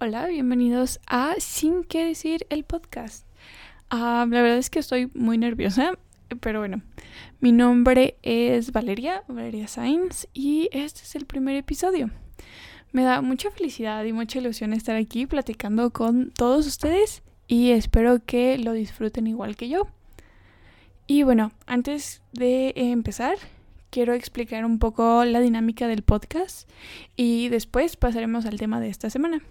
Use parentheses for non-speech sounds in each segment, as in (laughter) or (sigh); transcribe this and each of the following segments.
Hola, bienvenidos a Sin que decir el podcast. Ah, la verdad es que estoy muy nerviosa, pero bueno, mi nombre es Valeria, Valeria Sainz, y este es el primer episodio. Me da mucha felicidad y mucha ilusión estar aquí platicando con todos ustedes y espero que lo disfruten igual que yo. Y bueno, antes de empezar, quiero explicar un poco la dinámica del podcast y después pasaremos al tema de esta semana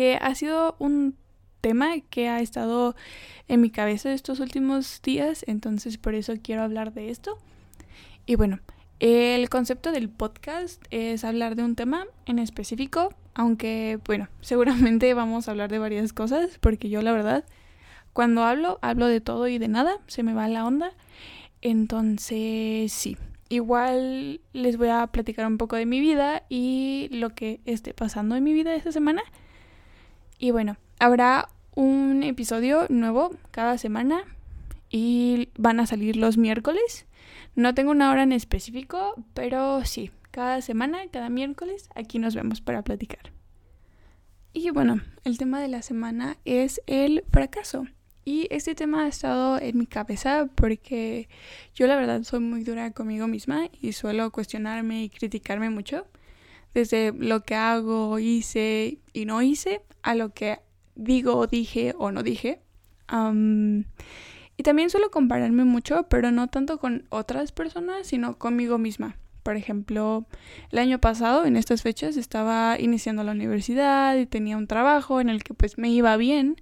que ha sido un tema que ha estado en mi cabeza estos últimos días, entonces por eso quiero hablar de esto. Y bueno, el concepto del podcast es hablar de un tema en específico, aunque bueno, (laughs) seguramente vamos a hablar de varias cosas, porque yo la verdad, cuando hablo, hablo de todo y de nada, se me va la onda. Entonces, sí, igual les voy a platicar un poco de mi vida y lo que esté pasando en mi vida esta semana. Y bueno, habrá un episodio nuevo cada semana y van a salir los miércoles. No tengo una hora en específico, pero sí, cada semana, cada miércoles, aquí nos vemos para platicar. Y bueno, el tema de la semana es el fracaso. Y este tema ha estado en mi cabeza porque yo la verdad soy muy dura conmigo misma y suelo cuestionarme y criticarme mucho desde lo que hago, hice y no hice, a lo que digo, dije o no dije. y también suelo compararme mucho, pero no tanto con otras personas, sino conmigo misma. Por ejemplo, el año pasado, en estas fechas, estaba iniciando la universidad y tenía un trabajo en el que pues me iba bien.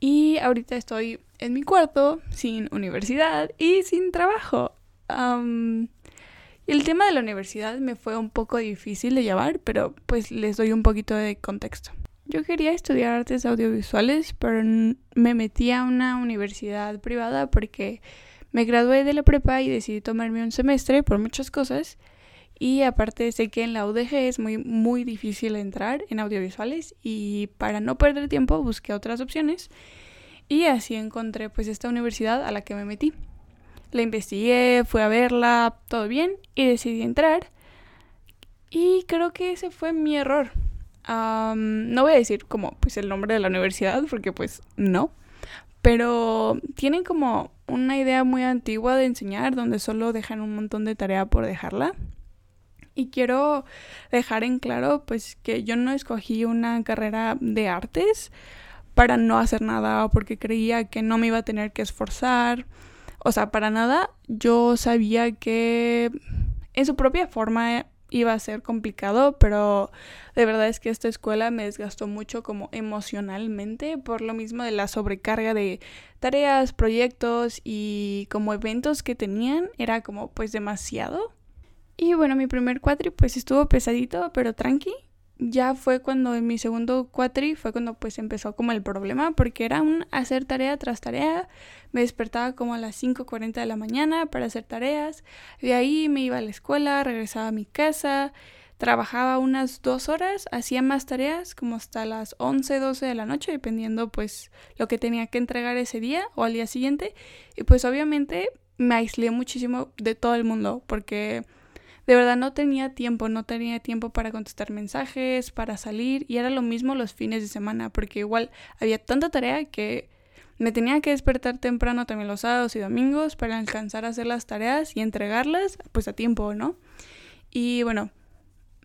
Y ahorita estoy en mi cuarto, sin universidad y sin trabajo. El tema de la universidad me fue un poco difícil de llevar, pero pues les doy un poquito de contexto. Yo quería estudiar artes audiovisuales, pero me metí a una universidad privada porque me gradué de la prepa y decidí tomarme un semestre por muchas cosas. Y aparte sé que en la UDG es muy, muy difícil entrar en audiovisuales y para no perder tiempo busqué otras opciones y así encontré pues esta universidad a la que me metí. La investigué, fui a verla, todo bien, y decidí entrar. Y creo que ese fue mi error. no voy a decir como pues el nombre de la universidad, porque pues no. Pero tienen como una idea muy antigua de enseñar, donde solo dejan un montón de tarea por dejarla. Y quiero dejar en claro pues que yo no escogí una carrera de artes para no hacer nada o porque creía que no me iba a tener que esforzar o sea, para nada yo sabía que en su propia forma iba a ser complicado, pero de verdad es que esta escuela me desgastó mucho como emocionalmente por lo mismo de la sobrecarga de tareas, proyectos y como eventos que tenían, era como pues demasiado. Y bueno, mi primer cuatri pues estuvo pesadito, pero tranqui ya fue cuando en mi segundo cuatri fue cuando pues empezó como el problema porque era un hacer tarea tras tarea. Me despertaba como a las 5.40 de la mañana para hacer tareas. De ahí me iba a la escuela, regresaba a mi casa, trabajaba unas dos horas, hacía más tareas como hasta las 11, 12 de la noche, dependiendo pues lo que tenía que entregar ese día o al día siguiente. Y pues obviamente me aislé muchísimo de todo el mundo porque de verdad no tenía tiempo, no tenía tiempo para contestar mensajes, para salir y era lo mismo los fines de semana porque igual había tanta tarea que me tenía que despertar temprano también los sábados y domingos para alcanzar a hacer las tareas y entregarlas pues a tiempo, ¿no? Y bueno,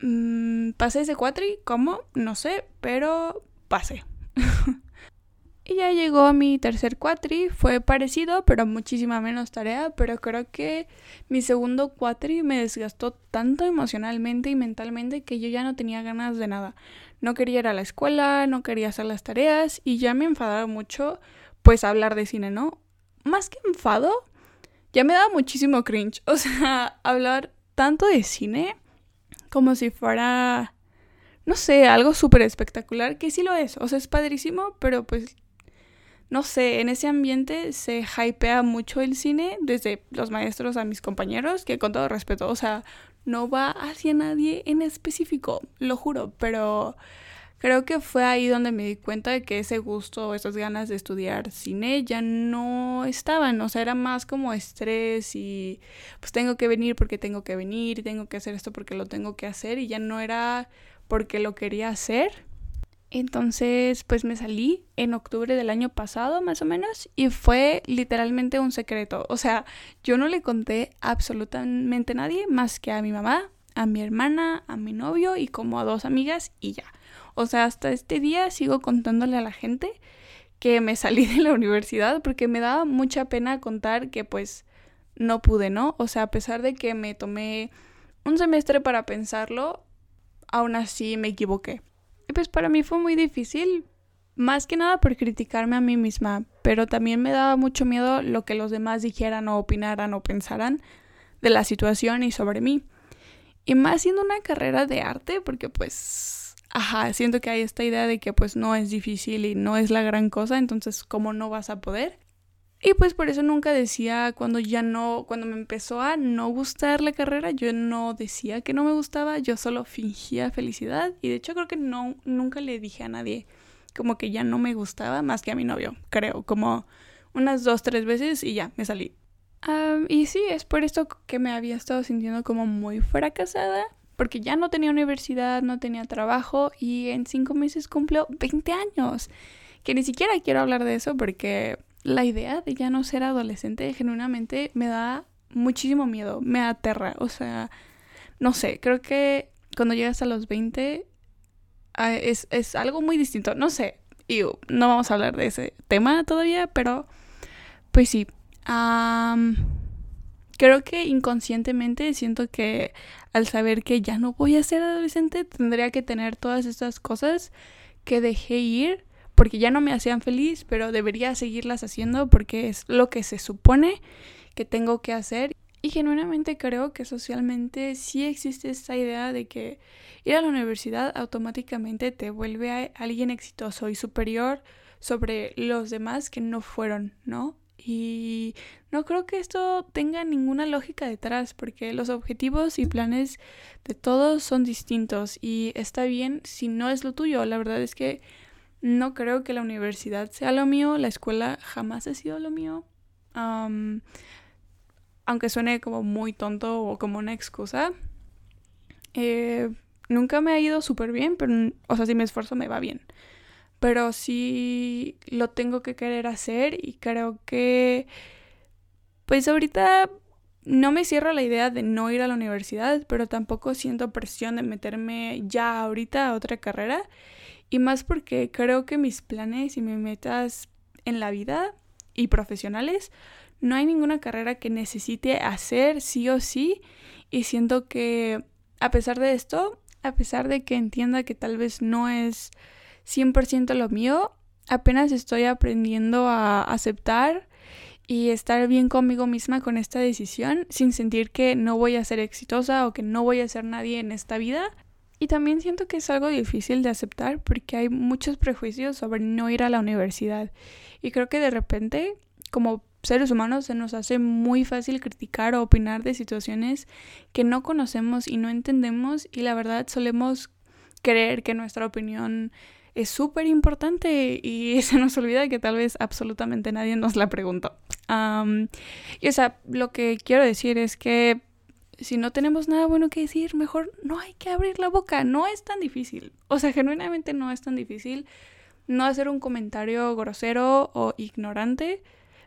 mmm, pasé ese cuatri, ¿cómo? No sé, pero pasé. Y ya llegó mi tercer cuatri, fue parecido, pero muchísima menos tarea, pero creo que mi segundo cuatri me desgastó tanto emocionalmente y mentalmente que yo ya no tenía ganas de nada. No quería ir a la escuela, no quería hacer las tareas y ya me enfadaba mucho pues hablar de cine, ¿no? Más que enfado, ya me daba muchísimo cringe, (laughs) o sea, hablar tanto de cine como si fuera no sé, algo súper espectacular, que sí lo es, o sea, es padrísimo, pero pues no sé, en ese ambiente se hypea mucho el cine, desde los maestros a mis compañeros, que con todo respeto, o sea, no va hacia nadie en específico, lo juro, pero creo que fue ahí donde me di cuenta de que ese gusto, esas ganas de estudiar cine ya no estaban, o sea, era más como estrés y pues tengo que venir porque tengo que venir, tengo que hacer esto porque lo tengo que hacer y ya no era porque lo quería hacer. Entonces, pues me salí en octubre del año pasado, más o menos, y fue literalmente un secreto. O sea, yo no le conté absolutamente a nadie más que a mi mamá, a mi hermana, a mi novio y como a dos amigas y ya. O sea, hasta este día sigo contándole a la gente que me salí (laughs) de la universidad porque me daba mucha pena contar que pues no pude, ¿no? O sea, a pesar de que me tomé un semestre para pensarlo, aún así me equivoqué. Pues para mí fue muy difícil, más que nada por criticarme a mí misma, pero también me daba mucho miedo lo que los demás dijeran o opinaran o pensaran de la situación y sobre mí. Y más siendo una carrera de arte, porque pues, ajá, siento que hay esta idea de que pues no es difícil y no es la gran cosa, entonces ¿cómo no vas a poder? Y pues por eso nunca decía cuando ya no, cuando me empezó a no gustar la carrera, yo no decía que no me gustaba, yo solo fingía felicidad y de hecho creo que no, nunca le dije a nadie como que ya no me gustaba más que a mi novio, creo, como unas dos, tres veces y ya, me salí. y sí, es por esto que me había estado sintiendo como muy fracasada, porque ya no tenía universidad, no tenía trabajo y en cinco meses cumplió 20 años. Que ni siquiera quiero hablar de eso porque la idea de ya no ser adolescente genuinamente me da muchísimo miedo, me aterra, o sea, no sé, creo que cuando llegas a los 20 ah, es, es algo muy distinto, no sé, y no vamos a hablar de ese tema todavía, pero pues sí, creo que inconscientemente siento que al saber que ya no voy a ser adolescente tendría que tener todas estas cosas que dejé ir porque ya no me hacían feliz, pero debería seguirlas haciendo porque es lo que se supone que tengo que hacer. Y genuinamente creo que socialmente sí existe esta idea de que ir a la universidad automáticamente te vuelve a alguien exitoso y superior sobre los demás que no fueron, ¿no? Y no creo que esto tenga ninguna lógica detrás, porque los objetivos y planes de todos son distintos y está bien si no es lo tuyo. La verdad es que no creo que la universidad sea lo mío, la escuela jamás ha sido lo mío. aunque suene como muy tonto o como una excusa. Eh, nunca me ha ido súper bien, pero, o sea, si me esfuerzo me va bien. Pero sí lo tengo que querer hacer y creo que, pues ahorita no me cierro la idea de no ir a la universidad, pero tampoco siento presión de meterme ya ahorita a otra carrera. Y más porque creo que mis planes y mis metas en la vida y profesionales, no hay ninguna carrera que necesite hacer sí o sí. Y siento que a pesar de esto, a pesar de que entienda que tal vez no es 100% lo mío, apenas estoy aprendiendo a aceptar y estar bien conmigo misma con esta decisión sin sentir que no voy a ser exitosa o que no voy a ser nadie en esta vida, y también siento que es algo difícil de aceptar porque hay muchos prejuicios sobre no ir a la universidad. Y creo que de repente, como seres humanos, se nos hace muy fácil criticar o opinar de situaciones que no conocemos y no entendemos. Y la verdad solemos creer que nuestra opinión es súper importante y (laughs) se nos olvida que tal vez absolutamente nadie nos la preguntó. y o sea, lo que quiero decir es que si no tenemos nada bueno que decir, mejor no hay que abrir la boca. No es tan difícil. O sea, genuinamente no es tan difícil no hacer un comentario grosero o ignorante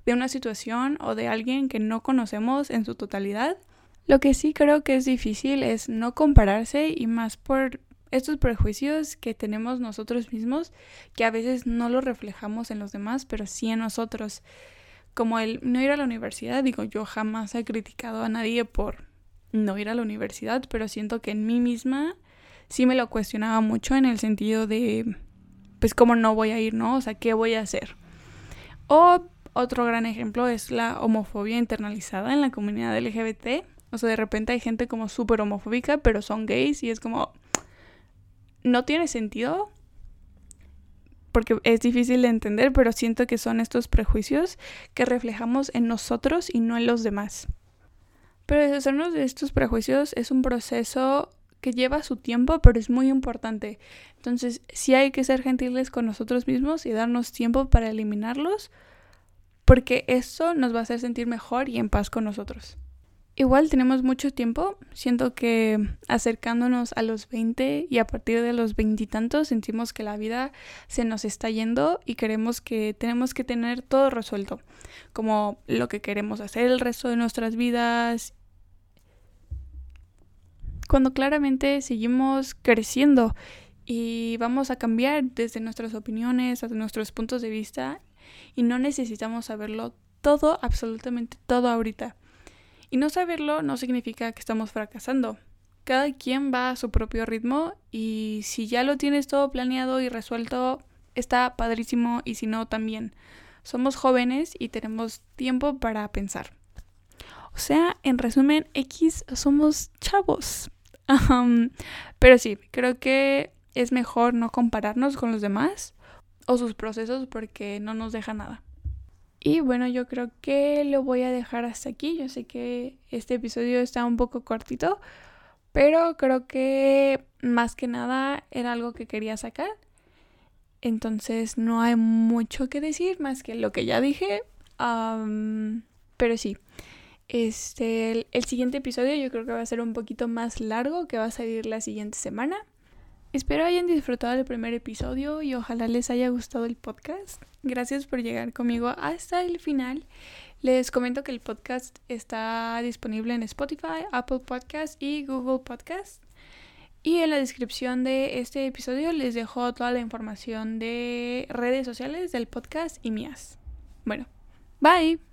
de una situación o de alguien que no conocemos en su totalidad. Lo que sí creo que es difícil es no compararse y más por estos prejuicios que tenemos nosotros mismos, que a veces no los reflejamos en los demás, pero sí en nosotros. Como el no ir a la universidad, digo, yo jamás he criticado a nadie por no ir a la universidad, pero siento que en mí misma sí me lo cuestionaba mucho en el sentido de, pues, ¿cómo no voy a ir, no? O sea, ¿qué voy a hacer? O otro gran ejemplo es la homofobia internalizada en la comunidad LGBT. O sea, de repente hay gente como súper homofóbica, pero son gays y es como, no tiene sentido porque es difícil de entender, pero siento que son estos prejuicios que reflejamos en nosotros y no en los demás. Pero deshacernos de estos prejuicios es un proceso que lleva su tiempo, pero es muy importante. Entonces, sí hay que ser gentiles con nosotros mismos y darnos tiempo para eliminarlos, porque eso nos va a hacer sentir mejor y en paz con nosotros. Igual tenemos mucho tiempo, siento que acercándonos a los 20 y a partir de los veintitantos sentimos que la vida se nos está yendo y queremos que tenemos que tener todo resuelto, como lo que queremos hacer el resto de nuestras vidas. Cuando claramente seguimos creciendo y vamos a cambiar desde nuestras opiniones, a nuestros puntos de vista y no necesitamos saberlo todo, absolutamente todo ahorita. Y no saberlo no significa que estamos fracasando. Cada quien va a su propio ritmo y si ya lo tienes todo planeado y resuelto, está padrísimo y si no, también. Somos jóvenes y tenemos tiempo para pensar. O sea, en resumen, X somos chavos. Pero sí, creo que es mejor no compararnos con los demás o sus procesos porque no nos deja nada. Y bueno, yo creo que lo voy a dejar hasta aquí. Yo sé que este episodio está un poco cortito, pero creo que más que nada era algo que quería sacar. Entonces no hay mucho que decir más que lo que ya dije. pero sí, este, el, siguiente episodio yo creo que va a ser un poquito más largo, que va a salir la siguiente semana. Espero hayan disfrutado del primer episodio y ojalá les haya gustado el podcast. Gracias por llegar conmigo hasta el final. Les comento que el podcast está disponible en Spotify, Apple Podcast y Google Podcast. Y en la descripción de este episodio les dejo toda la información de redes sociales del podcast y mías. Bueno, bye.